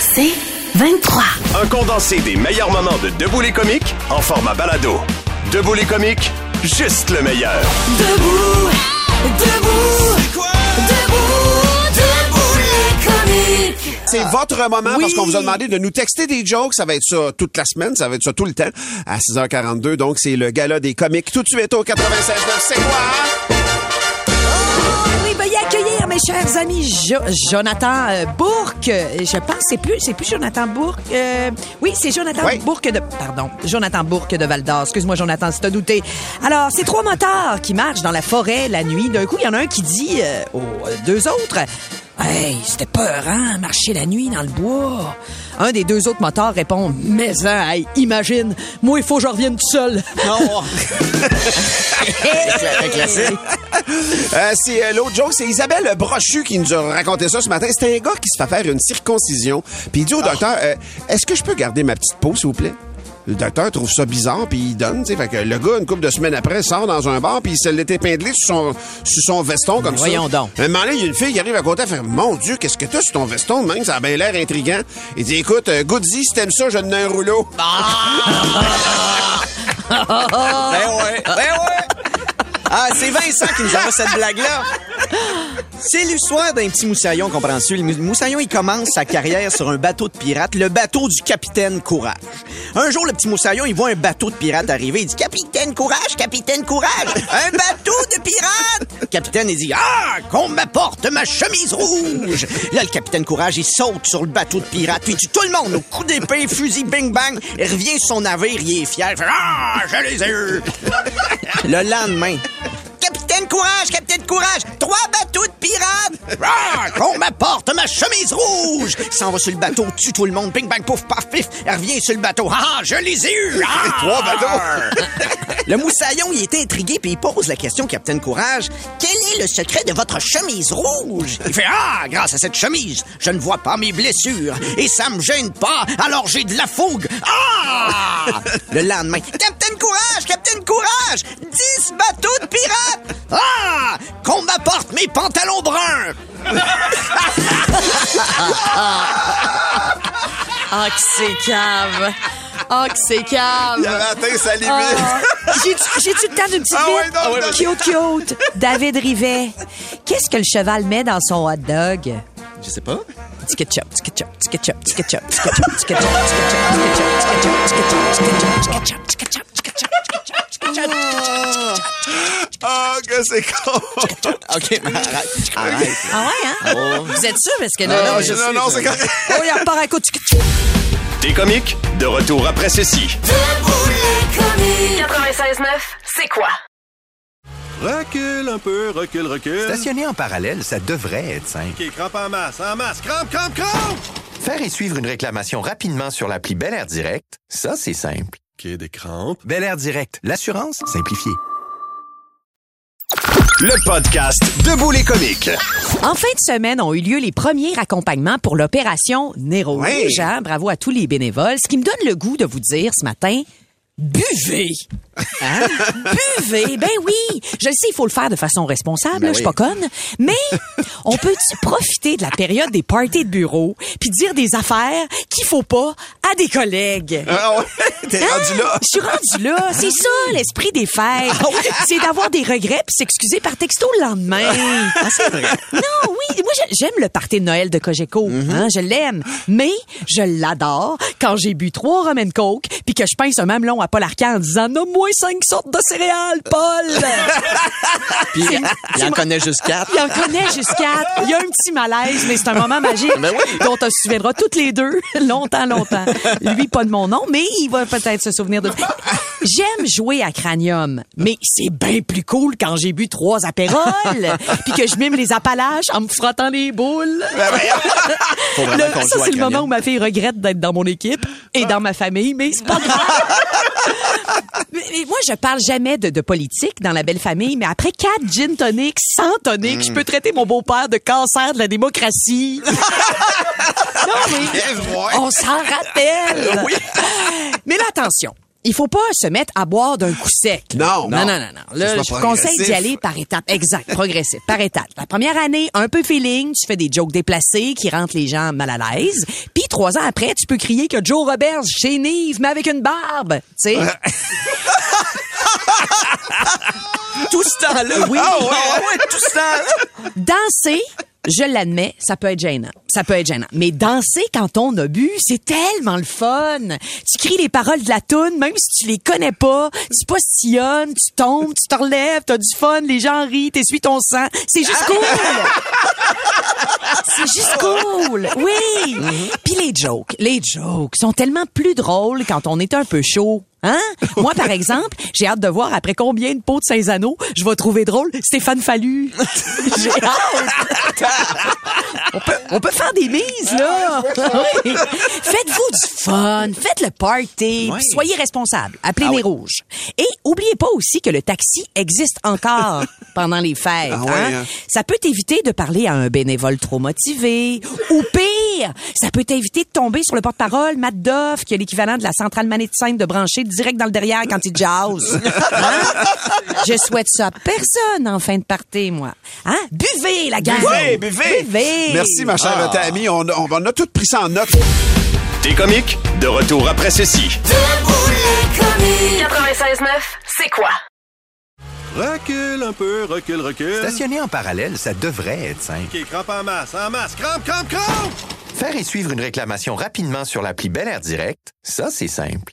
C'est 23. Un condensé des meilleurs moments de Debout les comiques en format balado. Debout les comiques, juste le meilleur. Debout, debout, debout, debout les comiques. C'est votre moment Oui. parce qu'on vous a demandé de nous texter des jokes. Ça va être ça toute la semaine. Ça va être ça tout le temps à 6h42. Donc, c'est le gala des comiques tout de suite au 96 C'est quoi? Accueillir mes chers amis Jo- Jonathan euh, Bourque. Je pense c'est plus c'est plus Jonathan Bourque. euh, oui, c'est Jonathan Oui. Bourque de pardon, Jonathan Bourque de Val d'Or. Excuse-moi Jonathan si t'as douté. Alors, c'est trois motards qui marchent dans la forêt la nuit. D'un coup, il y en a un qui dit euh, aux deux autres Hey, c'était peur, hein, marcher la nuit dans le bois. Un des deux autres motards répond Mais hein, hey, imagine, moi il faut que je revienne tout seul. Euh, c'est euh, l'autre joke, c'est Isabelle Brochu qui nous a raconté ça ce matin. C'était un gars qui se fait faire une circoncision. Puis il dit au docteur, euh, est-ce que je peux garder ma petite peau, s'il vous plaît? Le docteur trouve ça bizarre, puis il donne, tu sais. Fait que le gars, une couple de semaines après, sort dans un bar, puis il se l'est épinglé sur son, sur son veston, comme ça. voyons donc. Un moment donné, il y a une fille qui arrive à côté, elle fait Mon Dieu, qu'est-ce que t'as sur ton veston, même? Ça a bien l'air intriguant. Il dit Écoute, euh, Goody, si t'aimes ça, je te donne un rouleau. Ben ouais, ben ouais. Ah, c'est Vincent qui nous envoie cette blague-là. C'est l'histoire d'un petit moussaillon, comprends-tu? Le mou- moussaillon, il commence sa carrière sur un bateau de pirate, le bateau du capitaine Courage. Un jour, le petit moussaillon, il voit un bateau de pirate arriver. Il dit, Capitaine Courage, Capitaine Courage, un bateau de pirate! Le capitaine, il dit, Ah, qu'on m'apporte ma chemise rouge! Là, le capitaine Courage, il saute sur le bateau de pirate, puis tout le monde au coup d'épée, fusil, bing bang. Il revient sur son navire, il est fier. Il fait, Ah, je les ai eus! Le lendemain, Capitaine Courage, Capitaine Courage, trois bateaux de pirates! Ah, qu'on m'apporte ma chemise rouge! S'en va sur le bateau, tue tout le monde, bing bang pouf paf pif, elle revient sur le bateau. Ah, je les ai eus! Ah! Trois bateaux. Le moussaillon, il est intrigué puis il pose la question, Capitaine Courage, quel est le secret de votre chemise rouge? Il fait, ah, grâce à cette chemise, je ne vois pas mes blessures et ça me gêne pas, alors j'ai de la fougue. Ah! Le lendemain, Capitaine Courage, Capitaine Courage, 10 bateaux de pirates! Ah! Mes pantalons bruns! Ah, que c'est cave. Ah, que c'est cave. Il avait atteint sa limite. Ah. J'ai-tu le temps d'une petite Ah ouais, vite? non, Ah ouais, vas-y. cute, cute. David Rivet. Qu'est-ce que le cheval met dans son hot dog? Je sais pas. Ketchup, ketchup, ketchup, ketchup, ketchup, ketchup, ketchup, ketchup, ketchup, ketchup, ketchup, ketchup, ketchup, ketchup, ketchup. Ah, que c'est con. OK, mais arrête. Arrête. Ah ouais, hein? Vous êtes sûr? Parce que Non, non, je non, non, c'est correct. Oh, il repart à coup de... Des comiques, de retour après ceci. Debout les comiques. 96.9, c'est quoi? Recule un peu, recule, recule. Stationner en parallèle, ça devrait être simple. OK, crampe en masse, en masse. Crampe, crampe, crampe! Faire et suivre une réclamation rapidement sur l'appli Bel Air Direct, ça, c'est simple. OK, des crampes. Bel Air Direct, l'assurance simplifiée. Le podcast Debout les comiques. En fin de semaine ont eu lieu les premiers accompagnements pour l'opération Nero Oui. Rouge, hein? Bravo à tous les bénévoles. Ce qui me donne le goût de vous dire ce matin, buvez! Hein? buvez! Ben oui! Je le sais, il faut le faire de façon responsable, là, je suis pas conne. Mais on peut-tu profiter de la période des parties de bureau puis dire des affaires qu'il faut pas à des collègues? Ah ouais, t'es Hein? rendu là. Je suis rendu là. C'est ça, l'esprit des fêtes. C'est d'avoir des regrets puis s'excuser par texto le lendemain. Non, oui. Moi, j'aime le party de Noël de Cogeco. hein, je l'aime. Mais je l'adore quand j'ai bu trois rum and coke puis que je pince un mamelon à Paul Arcand en disant « Nomme-moi cinq sortes de céréales, Paul! » Puis il, en connaît juste quatre. Il en connaît jusqu'à... Il y a un petit malaise, mais c'est un moment magique Ben oui. dont on se souviendra toutes les deux longtemps, longtemps. Lui, pas de mon nom, mais il va peut-être se souvenir de... J'aime jouer à Cranium, mais c'est bien plus cool quand j'ai bu trois apérols puis que je mime les Appalaches en me frottant les boules. faut vraiment Le- qu'on ça, joue à c'est le cranium. moment où ma fille regrette d'être dans mon équipe et dans ma famille, mais c'est pas grave. mais, mais moi, je parle jamais de, de politique dans la belle famille, mais après quatre gin tonic, sans tonic, je peux traiter mon beau-père de cancer de la démocratie. non, mais on s'en rappelle. Mais là, attention. Il faut pas se mettre à boire d'un coup sec. Non, non, non. non. Là, je conseille d'y aller par étapes. Exact, progressif, par étapes. La première année, un peu feeling, tu fais des jokes déplacés qui rendent les gens mal à l'aise. Puis trois ans après, tu peux crier que Joe Roberts chez Nive, mais avec une barbe. Tu sais. Tout ce temps-là. Oui. Ah ouais, ah ouais, tout ce temps-là. Danser, je l'admets, ça peut être gênant. Ça peut être gênant. Mais danser quand on a bu, c'est tellement le fun. Tu cries les paroles de la toune, même si tu les connais pas. Tu postillonnes, tu tombes, tu te relèves, t'as du fun, les gens rient, t'essuies ton sang. C'est juste cool. C'est juste cool. Oui. Puis les jokes, les jokes sont tellement plus drôles quand on est un peu chaud. Hein? Moi, par exemple, j'ai hâte de voir après combien de pots de Saint-Anneau je vais trouver drôle Stéphane Fallu. j'ai hâte. On peut, on peut faire des mises, là. Oui. Faites-vous du fun. Faites le party. Soyez responsables. Appelez Ah les oui. rouges. Et oubliez pas aussi que le taxi existe encore pendant les fêtes. Ah hein? hein? Ça peut t'éviter de parler à un bénévole trop motivé. Ou pire, ça peut t'éviter de tomber sur le porte-parole Matt Doff, qui est l'équivalent de la centrale magnétisante de brancher direct dans le derrière quand il jazz. Hein? Je souhaite ça à personne en fin de party, moi. Hein? Buvez, la gang! Buvez, buvez. Buvez. Merci, ma chère Tammy. On, on, on a tout pris ça en note. T'es comique? De retour après ceci. Debout les comiques. 96.9, c'est quoi? Recule un peu, recule, recule. Stationner en parallèle, ça devrait être simple. OK, crampe en masse, en masse. Crampe, crampe, crampe! Faire et suivre une réclamation rapidement sur l'appli Bel Air Direct, ça, c'est simple.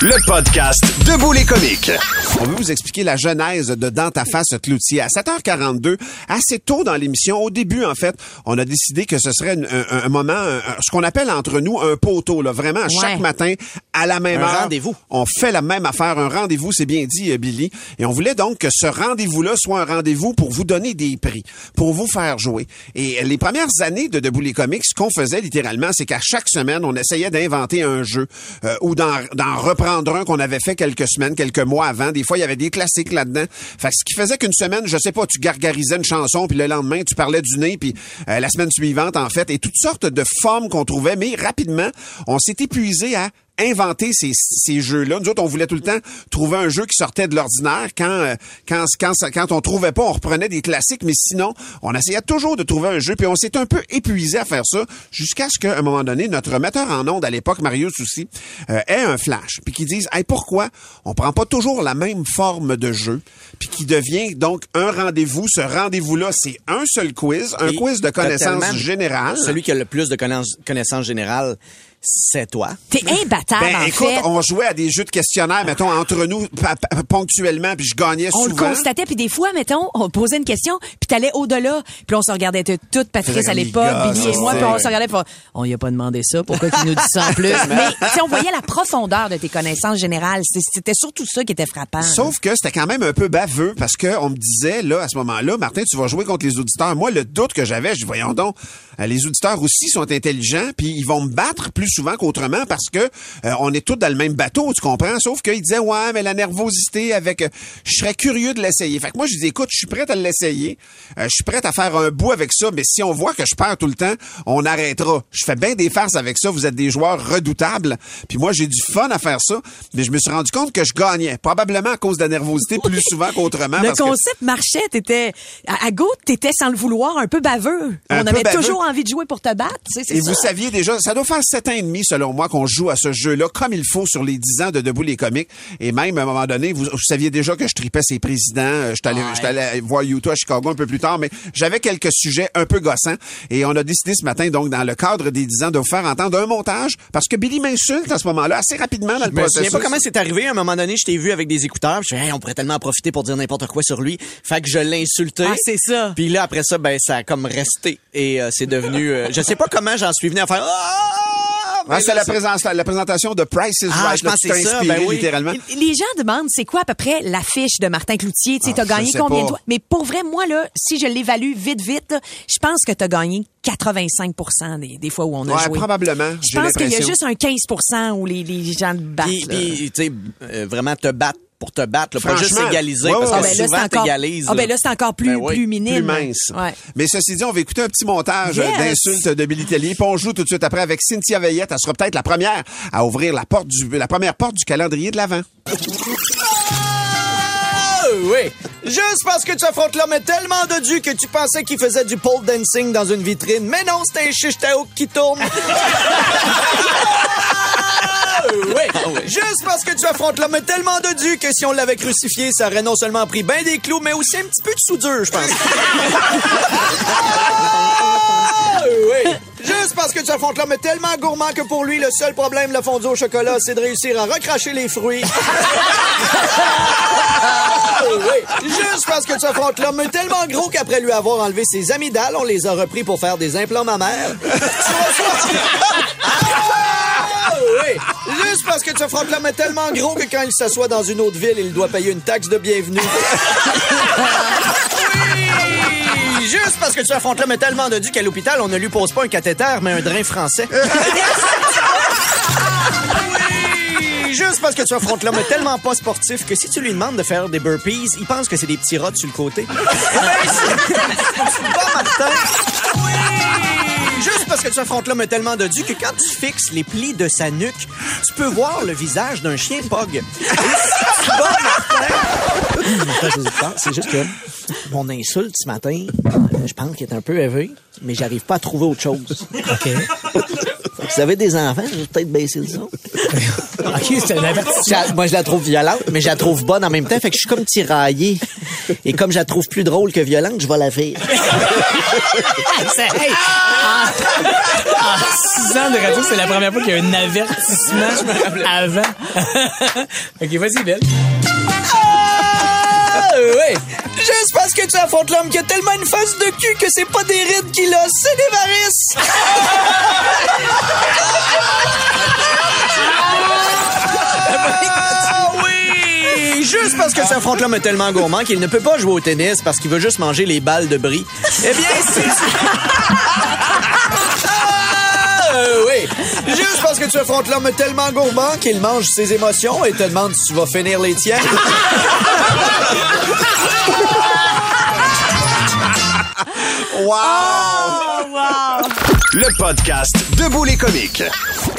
Le podcast Debout les comiques. On veut vous expliquer la genèse de Dans ta face Cloutier. À 7h42, assez tôt dans l'émission, au début, en fait, on a décidé que ce serait une- un, un moment, un- ce qu'on appelle entre nous un poteau, là. Vraiment, chaque matin, à la même Un heure. rendez-vous. On fait la même affaire, un rendez-vous, c'est bien dit, euh, Billy. Et on voulait donc que ce rendez-vous-là soit un rendez-vous pour vous donner des prix, pour vous faire jouer. Et les premières années de Debout les comics, ce qu'on faisait littéralement, c'est qu'à chaque semaine, on essayait d'inventer un jeu euh, ou d'en d'en qu'on avait fait quelques semaines, quelques mois avant. Des fois, il y avait des classiques là-dedans. Fait ce qui faisait qu'une semaine, je sais pas, tu gargarisais une chanson, puis le lendemain, tu parlais du nez, puis euh, la semaine suivante, en fait, et toutes sortes de formes qu'on trouvait. Mais rapidement, on s'est épuisé à inventer ces, ces jeux-là. Nous autres, on voulait tout le temps trouver un jeu qui sortait de l'ordinaire. Quand, euh, quand, quand, quand on trouvait pas, on reprenait des classiques, mais sinon, on essayait toujours de trouver un jeu, puis on s'est un peu épuisé à faire ça, jusqu'à ce qu'à un moment donné, notre metteur en onde à l'époque, Marius aussi, euh, ait un flash, puis qui dise, hey, pourquoi on prend pas toujours la même forme de jeu, puis qui devient donc un rendez-vous. Ce rendez-vous-là, c'est un seul quiz, un Et quiz de connaissances générales. Celui qui a le plus de connaissances générales, c'est toi. T'es imbattable, Ben, en écoute, fait. on jouait à des jeux de questionnaires, mettons, entre nous, ponctuellement, puis je gagnais On le souvent. constatait, puis des fois, mettons, on posait une question, puis t'allais au-delà, puis on se regardait tout- toutes, Patrice à l'époque, Billy et moi, puis on se regardait, puis on, on y a pas demandé ça, pourquoi qu'il nous dit ça en plus? Mais, tu sais, on voyait la profondeur de tes connaissances générales. C'était surtout ça qui était frappant. Sauf que c'était quand même un peu baveux parce que on me disait là à ce moment-là, Martin, tu vas jouer contre les auditeurs. Moi, le doute que j'avais, je dis voyons donc, euh, les auditeurs aussi sont intelligents, puis ils vont me battre plus souvent qu'autrement parce que euh, on est tous dans le même bateau, tu comprends? Sauf qu'ils disaient ouais, mais la nervosité avec, euh, je serais curieux de l'essayer. Fait que moi, je dis écoute, je suis prêt à l'essayer, Euh, je suis prêt à faire un bout avec ça, mais si on voit que je perds tout le temps, on arrêtera. Je fais bien des farces avec ça. Vous êtes des joueurs redoutables, puis moi j'ai du fun à faire ça, mais je me suis rendu compte que je gagnais, probablement à cause de la nervosité plus souvent qu'autrement. Le parce que- concept marchait, t'étais, à, à gauche, t'étais sans le vouloir un peu baveux. Un on peu avait baveux. toujours envie de jouer pour te battre, Et ça. vous saviez déjà, ça doit faire sept ans et demi, selon moi, qu'on joue à ce jeu-là comme il faut sur les dix ans de Debout les comiques. Et même, à un moment donné, vous, vous saviez déjà que je tripais ces présidents. Euh, J'étais allé, j'étais allé voir Utah à Chicago un peu plus tard, mais j'avais quelques sujets un peu gossants. Et on a décidé ce matin, donc, dans le cadre des dix ans, de vous faire entendre un montage, parce que Billy m'insulte à ce moment-là, assez rapidement dans le Je me souviens processus. pas comment c'est arrivé. À un moment donné, je t'ai vu avec des écouteurs. Je hey, on pourrait tellement en profiter pour dire n'importe quoi sur lui. Fait que je l'ai insulté. Ah, c'est ça. Puis là, après ça, ben, ça a comme resté. Et euh, c'est devenu... euh, je sais pas comment j'en suis venu à faire... Ah! Ouais, mais c'est là, la, la présentation de Price is Ah, Right. je pense tu que c'est ça, inspiré, ben oui. littéralement. Les gens demandent c'est quoi à peu près l'affiche de Martin Cloutier? Tu sais, Ah, t'as gagné combien pas. de? Mais pour vrai, moi, là, si je l'évalue vite, vite, je pense que t'as gagné 85 des, des fois où on a Ouais, joué. probablement. Je pense qu'il y a juste un 15% où les, les gens te battent. Puis, tu euh, vraiment te battre pour te battre, là, pas juste égaliser, Ouais, parce que ouais. Ah, ben là, souvent c'est encore, t'égalises. ah, ben là, c'est encore plus, Ben oui. plus minime. plus mince. Ouais. Mais ceci dit, on va écouter un petit montage Yes. d'insultes de Billy Tellier, puis on joue tout de suite après avec Cynthia Veillette. Elle sera peut-être la première à ouvrir la porte du, la première porte du calendrier de l'Avent. Ah, oui. Juste parce que tu affrontes l'homme est tellement dodu que tu pensais qu'il faisait du pole dancing dans une vitrine. Mais non, c'était un chiche qui tourne. Ah, oui. Juste parce que tu affrontes l'homme tellement dodu que si on l'avait crucifié, ça aurait non seulement pris bien des clous, mais aussi un petit peu de soudure, je pense. Ah, oui. Juste parce que tu affrontes l'homme tellement gourmand que pour lui, le seul problème de la fondue au chocolat, c'est de réussir à recracher les fruits. Ah, oui. Juste parce que tu affrontes l'homme tellement gros qu'après lui avoir enlevé ses amygdales, on les a repris pour faire des implants mammaires. parce que tu affrontes l'homme est tellement gros que quand il s'assoit dans une autre ville, il doit payer une taxe de bienvenue. Oui. Juste parce que tu affrontes l'homme est tellement dodu qu'à l'hôpital, on ne lui pose pas un cathéter, mais un drain français. Oui, Juste parce que tu affrontes l'homme est tellement pas sportif que si tu lui demandes de faire des burpees, il pense que c'est des petits rots sur le côté. Bats, Martin. Oui. Juste parce que tu affrontes l'homme tellement dodu que quand tu fixes les plis de sa nuque, tu peux voir le visage d'un chien pog. Martin... C'est juste que mon insulte ce matin, euh, je pense qu'il est un peu élevé, mais j'arrive pas à trouver autre chose. OK. Vous avez des enfants, je vais peut-être baisser le son. OK, c'est un avertissement. Moi, je la trouve violente, mais je la trouve bonne en même temps. Fait que je suis comme tiraillé. Et comme je la trouve plus drôle que violente, je vais la faire. C'est- hey, en, en six ans de radio, c'est la première fois qu'il y a un avertissement avant. OK, vas-y, Belle. Ah, oui. Juste parce que tu affrontes l'homme qui a tellement une face de cul que c'est pas des rides qu'il a, c'est des varices. Juste parce que tu affrontes l'homme est tellement gourmand qu'il ne peut pas jouer au tennis parce qu'il veut juste manger les balles de bris. Eh bien, si tu... Ah, oui. Juste parce que tu affrontes l'homme tellement gourmand qu'il mange ses émotions et te demande si tu vas finir les tiennes. Wow! Le podcast Debout les comiques.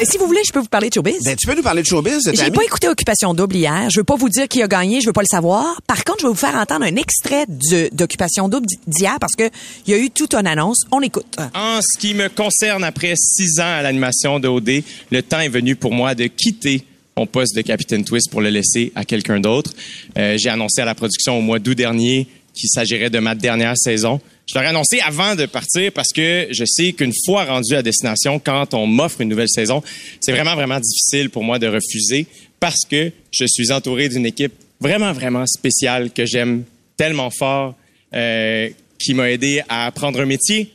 Et si vous voulez, je peux vous parler de showbiz. Ben, tu peux nous parler de showbiz, J'ai pas écouté Occupation Double hier. Je veux pas vous dire qui a gagné, je veux pas le savoir. Par contre, je vais vous faire entendre un extrait de- d'Occupation Double d'hier parce que il y a eu toute une annonce. On écoute. En ce qui me concerne, après six ans à l'animation de OD, le temps est venu pour moi de quitter mon poste de Capitaine Twist pour le laisser à quelqu'un d'autre. Euh, J'ai annoncé à la production au mois d'août dernier qu'il s'agirait de ma dernière saison. Je leur ai annoncé avant de partir parce que je sais qu'une fois rendu à destination, quand on m'offre une nouvelle saison, c'est vraiment, vraiment difficile pour moi de refuser parce que je suis entouré d'une équipe vraiment, vraiment spéciale que j'aime tellement fort, euh, qui m'a aidé à apprendre un métier,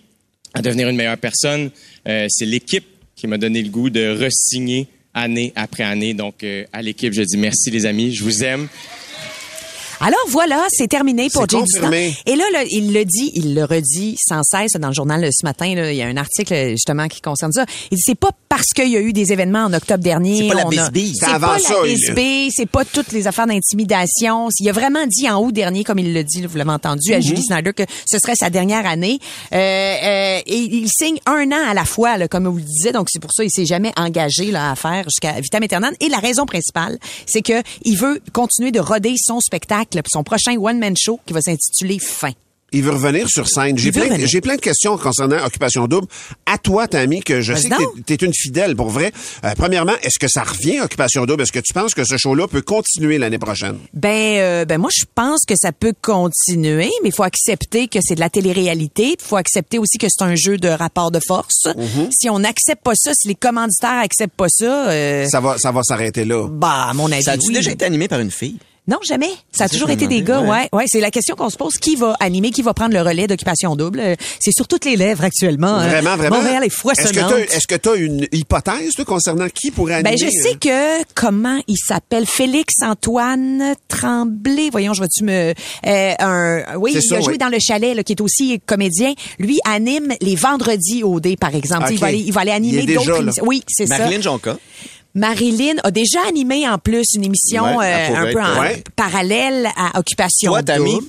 à devenir une meilleure personne. Euh, c'est l'équipe qui m'a donné le goût de resigner année après année. Donc, euh, à l'équipe, je dis merci les amis, je vous aime. Alors voilà, c'est terminé pour Jay. Et là, là, il le dit, il le redit sans cesse dans le journal là, ce matin. Là, il y a un article justement qui concerne ça. Il dit c'est pas parce qu'il y a eu des événements en octobre dernier. C'est pas la bisbille. C'est pas ça, la il- bisbille, c'est pas toutes les affaires d'intimidation. Il a vraiment dit en août dernier, comme il le dit, vous l'avez entendu, à Julie Snyder, que ce serait sa dernière année. Euh, euh, et il signe un an à la fois, là, comme vous le disiez. Donc c'est pour ça qu'il s'est jamais engagé là, à faire jusqu'à vitam aeternam. Et la raison principale, c'est que il veut continuer de roder son spectacle, son prochain one-man show qui va s'intituler Fin. Il veut revenir sur scène. J'ai plein, j'ai plein de questions concernant Occupation Double. À toi, Tammy, que je sais que t'es- t'es une fidèle, pour vrai. Euh, premièrement, est-ce que ça revient, Occupation Double? Est-ce que tu penses que ce show-là peut continuer l'année prochaine? Ben, euh, ben moi, je pense que ça peut continuer, mais il faut accepter que c'est de la télé-réalité. Il faut accepter aussi que c'est un jeu de rapport de force. Si on n'accepte pas ça, si les commanditaires acceptent pas ça, euh, Ça va, ça va s'arrêter là. bah, à mon avis, Ça a-tu oui. déjà été animé par une fille? Non, jamais. Ça a toujours été des gars, ouais. Ouais, c'est la question qu'on se pose. Qui va animer, qui va prendre le relais d'occupation double? Euh, C'est sur toutes les lèvres actuellement. hein. Vraiment, vraiment. Montréal est Est-ce que foisonnante. t'as- Est-ce que tu as une hypothèse, toi, concernant qui pourrait animer? Ben, je sais que, comment il s'appelle? Félix Antoine Tremblay. Voyons, je vais-tu me, euh, un, oui, il ça, a joué oui. dans le chalet, là, qui est aussi comédien. Lui anime les vendredis au dé, par exemple. Il va aller, il va aller animer d'autres émissions. Oui, c'est ça. Marilyn Jonca. Marilyn a déjà animé en plus une émission Ouais, euh, un peu en ouais. parallèle à Occupation Toi, Tammy, Double.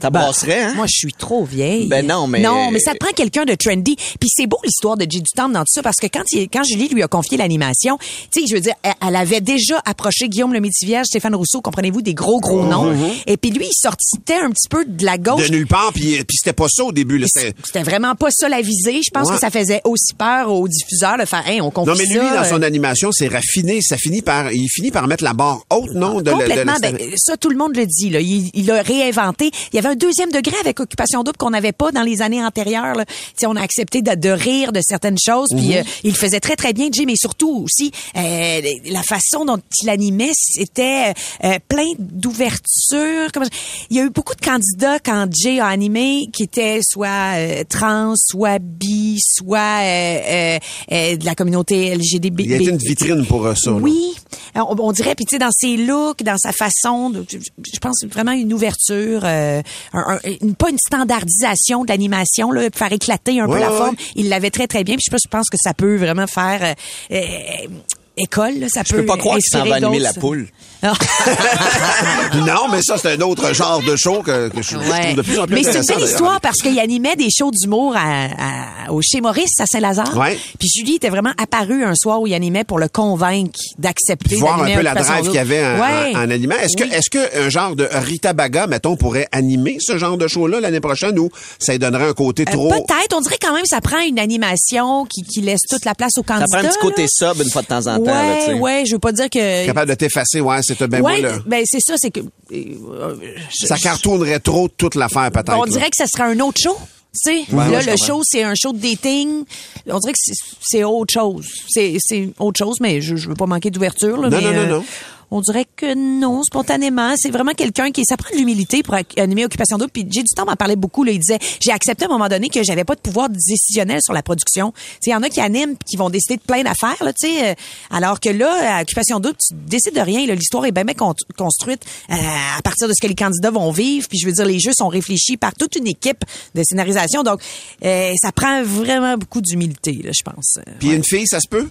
Ça brasserait, hein? Moi, je suis trop vieille. Ben non, mais- Non, mais ça te prend quelqu'un de trendy. Puis c'est beau l'histoire de Jay Dutemps dans tout ça parce que quand, il, quand Julie lui a confié l'animation, tu sais, je veux dire, elle, elle avait déjà approché Guillaume le Métivier, Stéphane Rousseau, comprenez-vous, des gros, gros noms. Et puis lui, il sortait un petit peu de la gauche. Mhm. De nulle part, puis puis c'était pas ça au début. C'était- vraiment pas ça la visée. Je pense Ouais. que ça faisait aussi peur aux diffuseurs de faire, hey, on confie Non, mais lui, ça, dans son euh, animation, c'est raffiné. Ça finit par, il finit par mettre la barre haute, non? De, le- de Complètement. la- ben, ça, tout le monde le dit. Là. Il, il a réinventé. Il y avait un deuxième degré avec Occupation Double qu'on n'avait pas dans les années antérieures. Là. On a accepté de, de rire de certaines choses. Puis Mhm. euh, il faisait très, très bien, Jay. Mais surtout aussi, euh, la façon dont il animait, c'était euh, plein d'ouverture. Il y a eu beaucoup de candidats quand Jay a animé qui étaient soit euh, trans, soit bi, soit euh, euh, euh, de la communauté LGDB. Il y a été une vitrine pour euh, ça. Oui, on, on dirait, puis tu sais, dans ses looks, dans sa façon, de, je pense vraiment une ouverture, euh, un- un- pas une standardisation de l'animation, là, faire éclater un Ouais, peu la ouais, forme. Il l'avait très très bien. Puis je pense- je pense que ça peut vraiment faire euh, euh, école. Là, ça Je peux pas croire qu'il s'en va animer la poule. Ah. non, mais ça, c'est un autre genre de show que, que je, je Ouais. trouve de plus en plus Mais c'est une belle histoire parce qu'il animait des shows d'humour à, à- au chez Maurice à Saint-Lazare. Ouais. Puis Julie était vraiment apparue un soir où il animait pour le convaincre d'accepter voir un peu la drive qu'il y avait en, Ouais. en- en animant. Est-ce Oui. que, est-ce que un genre de Rita Baga, mettons, pourrait animer ce genre de show-là l'année prochaine ou ça lui donnerait un côté Euh, trop... Peut-être. On dirait quand même que ça prend une animation qui, qui laisse toute la place aux Ça candidats. prend un petit côté sub une fois de temps en temps. Là, tu sais. Ouais, ouais. Je veux pas dire que. capable de t'effacer, ouais, c'était ben ouais, moi, là. ben c'est ça, c'est que. euh, je- Ça cartoonnerait trop toute l'affaire, peut-être. On là. dirait que ça serait un autre show. Tu sais, Ouais, là, ouais, le show, c'est un show de dating. On dirait que c'est- c'est autre chose. C'est c'est autre chose, mais je, je veux pas manquer d'ouverture. là, Non, mais, non, non, euh, non. On dirait que non, spontanément. C'est vraiment quelqu'un qui... Ça prend de l'humilité pour animer Occupation Double. Puis J'ai du temps m'en parlait beaucoup. Là, il disait, j'ai accepté à un moment donné que j'avais pas de pouvoir décisionnel sur la production. Il y en a qui animent qui vont décider de plein d'affaires. là, tu sais, euh, Alors que là, à Occupation Double, tu décides de rien. L'histoire est bien, bien con- construite euh, à partir de ce que les candidats vont vivre. Puis je veux dire, les jeux sont réfléchis par toute une équipe de scénarisation. Donc, euh, ça prend vraiment beaucoup d'humilité, là, je pense. Puis une fille, ça se peut?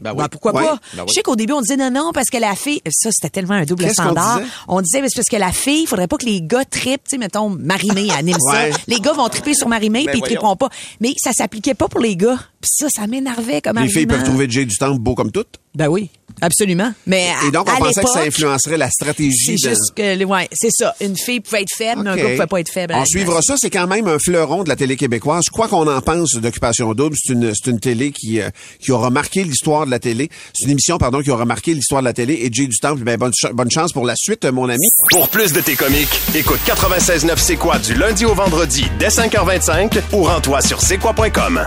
Ben oui. ben, pourquoi Ouais. pas? Ben oui. Je sais qu'au début, on disait non, non, parce que la fille, ça, c'était tellement un double standard. disait? On disait, mais c'est parce que la fille, il faudrait pas que les gars trippent, tu sais, mettons, Marimé anime Ouais. ça. Les gars vont tripper sur Marimé, Ben puis ils voyons. tripperont pas. Mais ça s'appliquait pas pour les gars. Puis ça, ça m'énervait comme Les filles argument. peuvent trouver Jay du temps beau comme tout. Ben oui, absolument. Mais Et donc, on à pensait que ça l'époque, influencerait la stratégie C'est de... juste que, ouais, c'est ça. Une fille pouvait être faible, mais un OK. gars pouvait pas être faible. On suivra ça. C'est quand même un fleuron de la télé québécoise. Quoi qu'on en pense d'Occupation Double, c'est une, c'est une télé qui, euh, qui aura marqué l'histoire de la télé. C'est une émission, pardon, qui aura marqué l'histoire de la télé. Et Jay du Temple, ben, bonne, ch- bonne chance pour la suite, mon ami. Pour plus de tes comiques, écoute 96.9 C'est quoi du lundi au vendredi dès 5h25 ou rends-toi sur c'est quoi.com.